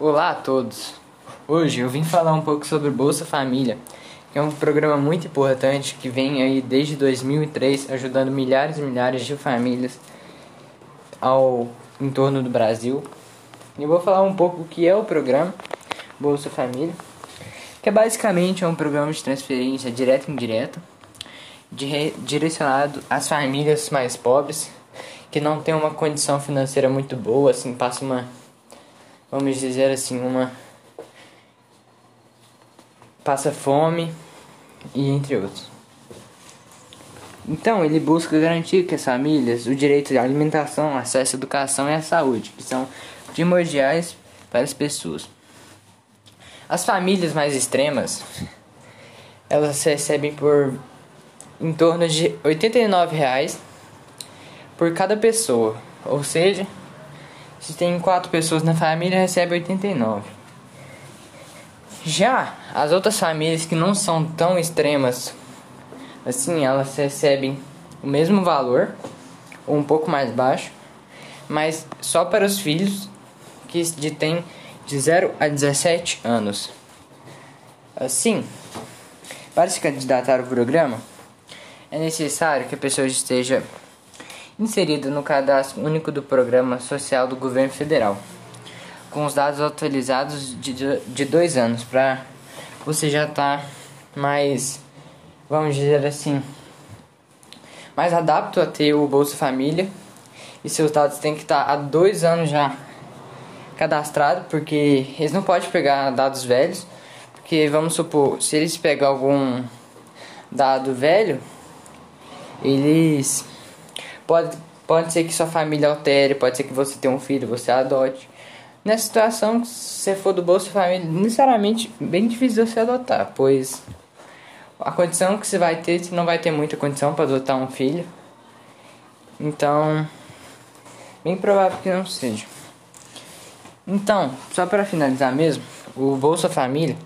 Olá a todos! Hoje eu vim falar um pouco sobre Bolsa Família, que é um programa muito importante que vem aí desde 2003 ajudando milhares e milhares de famílias ao entorno do Brasil. E vou falar um pouco o que é o programa Bolsa Família, que é basicamente é um programa de transferência direta e indireta direcionado às famílias mais pobres que não têm uma condição financeira muito boa, assim, passa uma vamos dizer assim, uma passa fome e entre outros. Então, ele busca garantir que as famílias o direito de alimentação, acesso à educação e à saúde, que são primordiais para as pessoas. As famílias mais extremas, elas recebem por em torno de 89 reais por cada pessoa, ou seja, se tem quatro pessoas na família, recebe 89. Já as outras famílias que não são tão extremas, assim, elas recebem o mesmo valor, ou um pouco mais baixo, mas só para os filhos que têm de 0 a 17 anos. Assim, para se candidatar ao programa, é necessário que a pessoa esteja inserido no cadastro único do Programa Social do Governo Federal, com os dados atualizados de, de dois anos, para você já estar tá mais, vamos dizer assim, mais adapto a ter o Bolsa Família. E seus dados têm que estar tá há dois anos já cadastrado, porque eles não podem pegar dados velhos, porque vamos supor, se eles pegar algum dado velho, eles Pode, pode ser que sua família altere, pode ser que você tenha um filho, você adote. Nessa situação, se for do Bolsa Família, necessariamente bem difícil você adotar, pois a condição que você vai ter, você não vai ter muita condição para adotar um filho. Então, bem provável que não seja. Então, só para finalizar mesmo, o Bolsa Família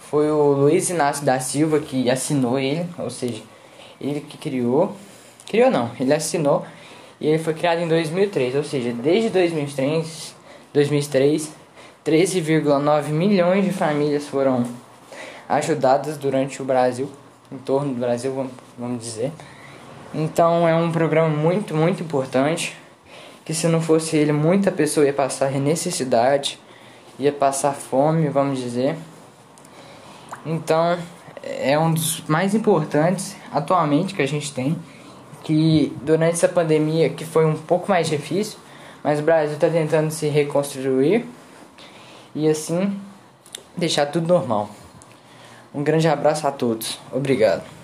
foi o Luiz Inácio da Silva que assinou ele, ou seja, ele que criou Criou não, ele assinou e ele foi criado em 2003, ou seja, desde 2003, 2003 13,9 milhões de famílias foram ajudadas durante o Brasil, em torno do Brasil, vamos dizer. Então é um programa muito, muito importante, que se não fosse ele, muita pessoa ia passar necessidade, ia passar fome, vamos dizer. Então é um dos mais importantes atualmente que a gente tem que durante essa pandemia que foi um pouco mais difícil, mas o Brasil está tentando se reconstruir e assim deixar tudo normal. Um grande abraço a todos. Obrigado.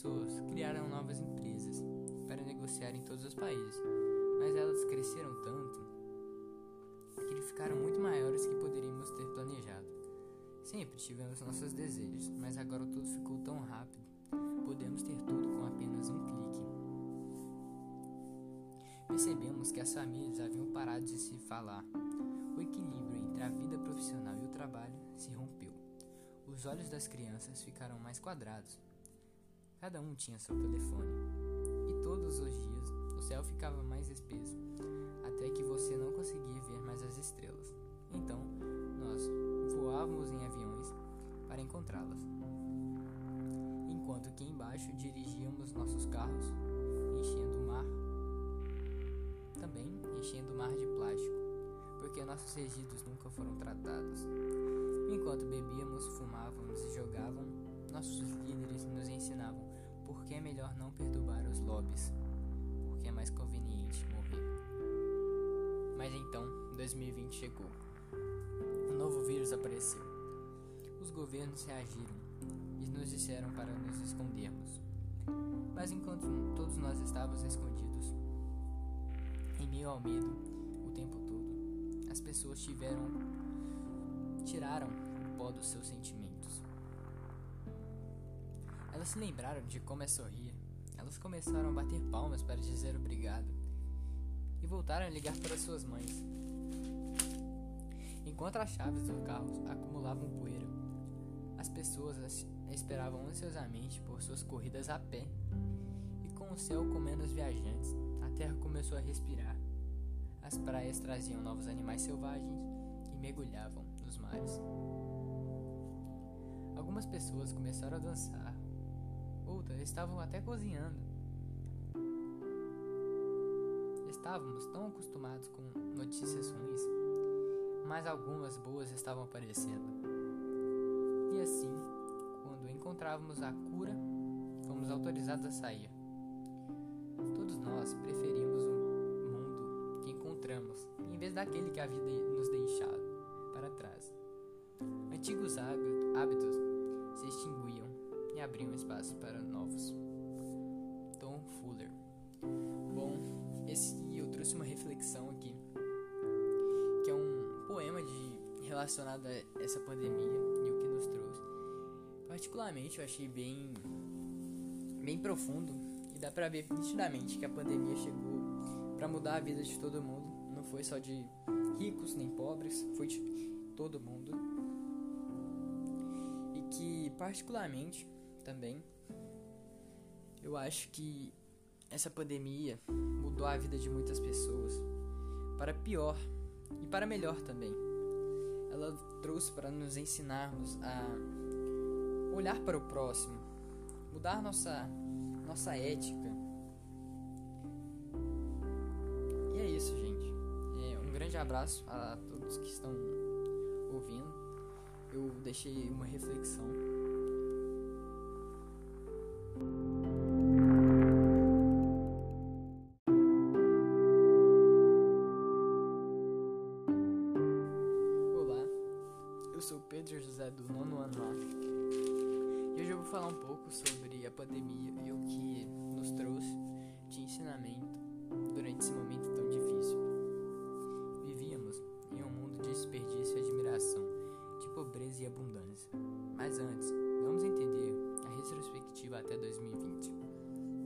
Pessoas criaram novas empresas para negociar em todos os países, mas elas cresceram tanto que ficaram muito maiores que poderíamos ter planejado. Sempre tivemos nossos desejos, mas agora tudo ficou tão rápido podemos ter tudo com apenas um clique. Percebemos que as famílias haviam parado de se falar. O equilíbrio entre a vida profissional e o trabalho se rompeu. Os olhos das crianças ficaram mais quadrados. Cada um tinha seu telefone. E todos os dias o céu ficava mais espesso, até que você não conseguia ver mais as estrelas. Então, nós voávamos em aviões para encontrá-las enquanto que embaixo dirigíamos nossos carros, enchendo o mar, também enchendo o mar de plástico, porque nossos resíduos nunca foram tratados. Enquanto bebíamos, fumávamos e jogavam, nossos líderes nos ensinavam por que é melhor não perturbar os lobbies, porque é mais conveniente morrer. Mas então, 2020 chegou. Um novo vírus apareceu. Os governos reagiram e nos disseram para nos escondermos. Mas enquanto todos nós estávamos escondidos, em meio ao medo, o tempo todo, as as pessoas tiveram tiraram o pó dos seus sentimentos. Elas se lembraram de como é sorrir. Elas começaram a bater palmas para dizer obrigado e voltaram a ligar para suas mães. Enquanto as chaves dos carros acumulavam poeira, as pessoas as esperavam ansiosamente por suas corridas a pé. E com o céu com menos viajantes, a terra começou a respirar. As praias traziam novos animais selvagens e mergulhavam nos mares. Algumas pessoas começaram a dançar, estavam até cozinhando. Estávamos tão acostumados com notícias ruins, mas algumas boas estavam aparecendo. E assim, quando encontrávamos a cura, fomos autorizados a sair. Todos nós preferimos o mundo que encontramos, em vez daquele que a vida nos deixado para trás. Antigos hábitos e abriam espaço para novos. Tom Fuller. Bom, esse eu trouxe uma reflexão aqui, que é um poema de relacionado a essa pandemia e o que nos trouxe. Particularmente, eu achei bem bem profundo e dá para ver nitidamente que a pandemia chegou para mudar a vida de todo mundo. Não foi só de ricos nem pobres, foi de todo mundo. E que, particularmente, também, eu acho que essa pandemia mudou a vida de muitas pessoas para pior e para melhor também. Ela trouxe para nos ensinarmos a olhar para o próximo, mudar nossa nossa ética. E é isso, gente. É, um grande abraço a todos que estão ouvindo. Eu deixei uma reflexão. Falar um pouco sobre a pandemia e o que nos trouxe de ensinamento durante esse momento tão difícil. Vivíamos em um mundo de desperdício e admiração, de pobreza e abundância. Mas antes, vamos entender a retrospectiva até 2020,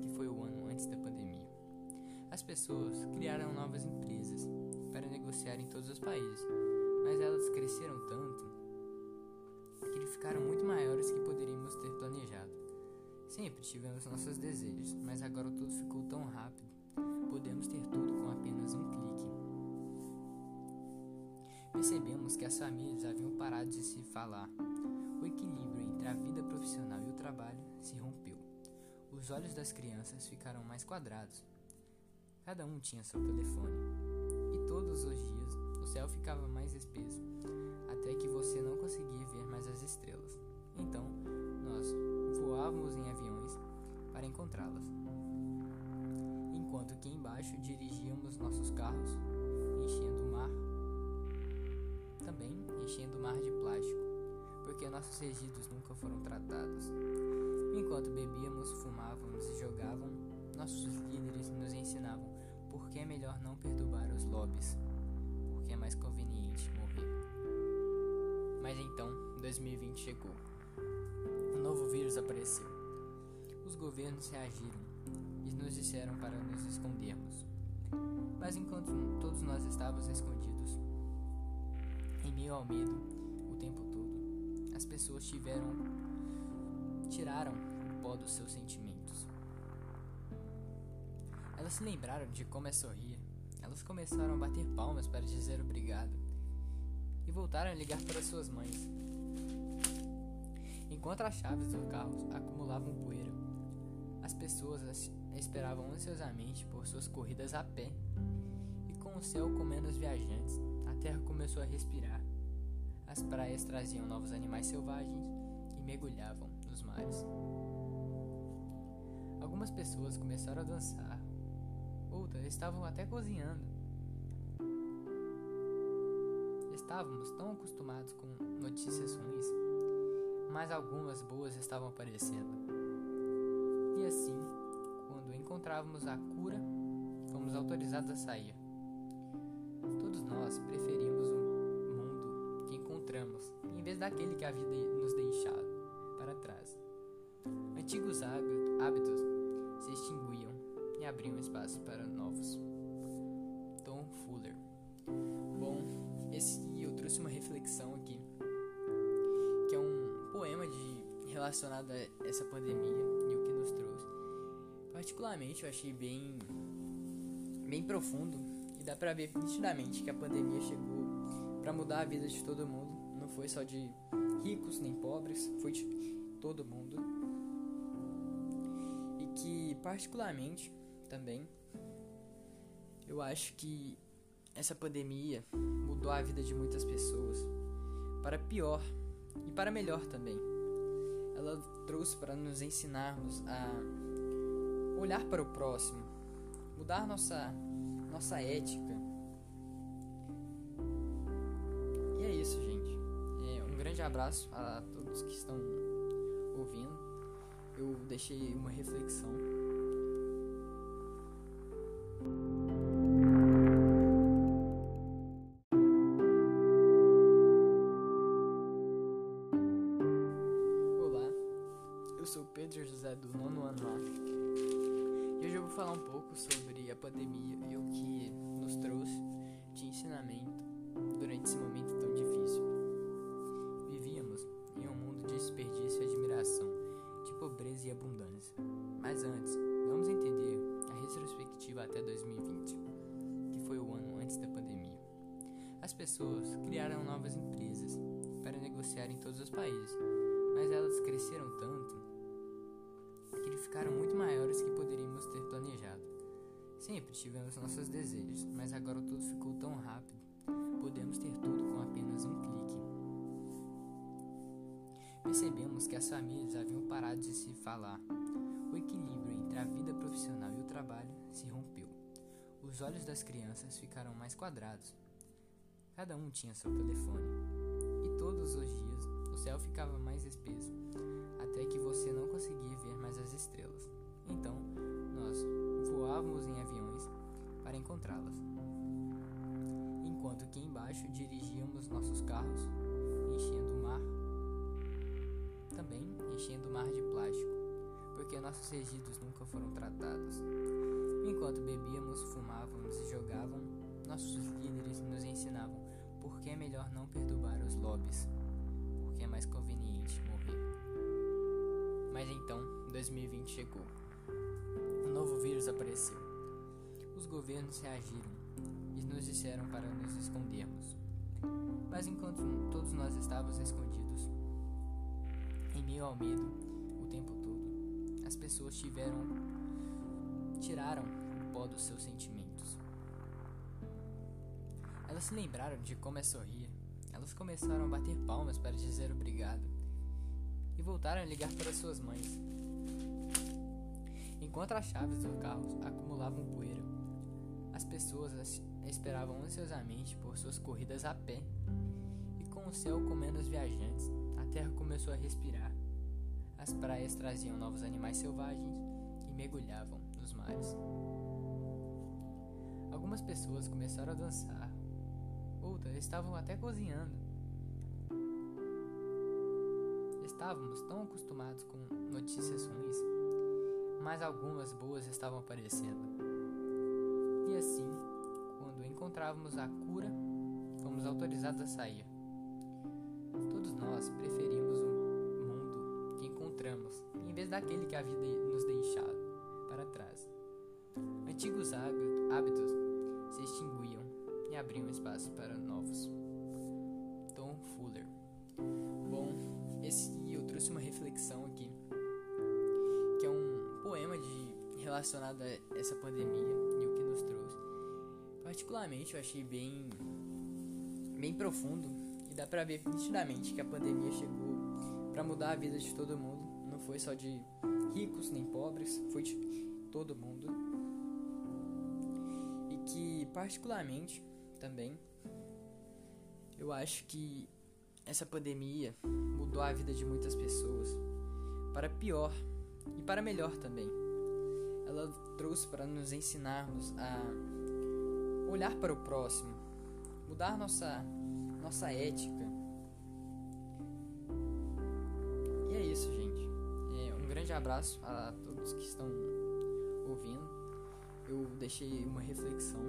que foi o ano antes da pandemia. As pessoas criaram novas empresas para negociar em todos os países, mas elas cresceram tanto ficaram muito maiores que poderíamos ter planejado. Sempre tivemos nossos desejos, mas agora tudo ficou tão rápido. Podemos ter tudo com apenas um clique. Percebemos que as famílias haviam parado de se falar. O equilíbrio entre a vida profissional e o trabalho se rompeu. Os olhos das crianças ficaram mais quadrados. Cada um tinha seu telefone. E todos os dias o céu ficava mais espesso, até que você não conseguia ver mais as estrelas. Então, nós voávamos em aviões para encontrá-las. Enquanto que embaixo dirigíamos nossos carros, enchendo o mar, também enchendo o mar de plástico, porque nossos resíduos nunca foram tratados. Enquanto bebíamos, fumávamos e jogavam, nossos líderes nos ensinavam por que é melhor não perturbar os lobbies, porque é mais conveniente morrer. Mas então, 2020 chegou. Um novo vírus apareceu. Os governos reagiram e nos disseram para nos escondermos. Mas enquanto todos nós estávamos escondidos, em meio ao medo, o tempo todo, as pessoas tiveram tiraram o pó dos seus sentimentos. Elas se lembraram de como é sorrir. Elas começaram a bater palmas para dizer obrigado voltaram a ligar para suas mães. Enquanto as chaves dos carros acumulavam poeira, as pessoas as esperavam ansiosamente por suas corridas a pé. E com o céu com menos viajantes, a terra começou a respirar. As praias traziam novos animais selvagens e mergulhavam nos mares. Algumas pessoas começaram a dançar, outras estavam até cozinhando. Estávamos tão acostumados com notícias ruins, mas algumas boas estavam aparecendo. E assim, quando encontrávamos a cura, fomos autorizados a sair. Todos nós preferimos daquele que a vida nos deixado para trás. Antigos hábitos se extinguiam e abriam espaço para novos. Tom Fuller. Bom, esse trouxe uma reflexão aqui, que é um poema de relacionado a essa pandemia e o que nos trouxe. Particularmente, eu achei bem bem profundo e dá pra ver nitidamente que a pandemia chegou para mudar a vida de todo mundo. Não foi só de ricos nem pobres, foi de todo mundo. E que, particularmente, também, eu acho que essa pandemia mudou a vida de muitas pessoas para pior e para melhor também. Ela trouxe para nos ensinarmos a olhar para o próximo, mudar nossa nossa ética, isso, gente. É, um grande abraço a todos que estão ouvindo. Eu deixei uma reflexão. Pessoas criaram novas empresas para negociar em todos os países, mas elas cresceram tanto que ficaram muito maiores que poderíamos ter planejado. Sempre tivemos nossos desejos, mas agora tudo ficou tão rápido podemos ter tudo com apenas um clique. Percebemos que as famílias haviam parado de se falar. O equilíbrio entre a vida profissional e o trabalho se rompeu. Os olhos das crianças ficaram mais quadrados. Cada um tinha seu telefone. E todos os dias o céu ficava mais espesso, até que você não conseguia ver mais as estrelas. Então, nós voávamos em aviões para encontrá-las enquanto que embaixo dirigíamos nossos carros, enchendo o mar, também enchendo o mar de plástico, porque nossos resíduos nunca foram tratados. Enquanto bebíamos, fumávamos e jogavam, nossos líderes nos ensinavam por que é melhor não perturbar os lobbies, porque é mais conveniente morrer. Mas então, 2020 chegou. Um novo vírus apareceu. Os governos reagiram e nos disseram para nos escondermos. Mas enquanto todos nós estávamos escondidos, em meio ao medo, o tempo todo, as pessoas tiveram tiraram o pó dos seus sentimentos. Elas se lembraram de como é sorrir. Elas começaram a bater palmas para dizer obrigado e voltaram a ligar para suas mães. Enquanto as chaves do carro acumulavam poeira, as pessoas esperavam ansiosamente por suas corridas a pé, e com o céu comendo os viajantes, a terra começou a respirar. As praias traziam novos animais selvagens e mergulhavam nos mares. Algumas pessoas começaram a dançar, outras estavam até cozinhando. Estávamos tão acostumados com notícias ruins, mas algumas boas estavam aparecendo. E assim, quando encontrávamos a cura, fomos autorizados a sair. Todos nós preferimos o mundo que encontramos, em vez daquele que a vida nos deixado para trás. Antigos hábitos e abriam espaço para novos. Tom Fuller. Bom, esse eu trouxe uma reflexão aqui, que é um poema de relacionado a essa pandemia nos trouxe. Particularmente eu achei bem bem profundo e dá pra ver nitidamente que a pandemia chegou para mudar a vida de todo mundo. Não foi só de ricos nem pobres, foi de todo mundo. E que particularmente também. Eu acho que essa pandemia mudou a vida de muitas pessoas. Para pior e para melhor também. Ela trouxe para nos ensinarmos a olhar para o próximo, mudar nossa nossa ética, isso, gente. É, um grande abraço a todos que estão ouvindo. Eu deixei uma reflexão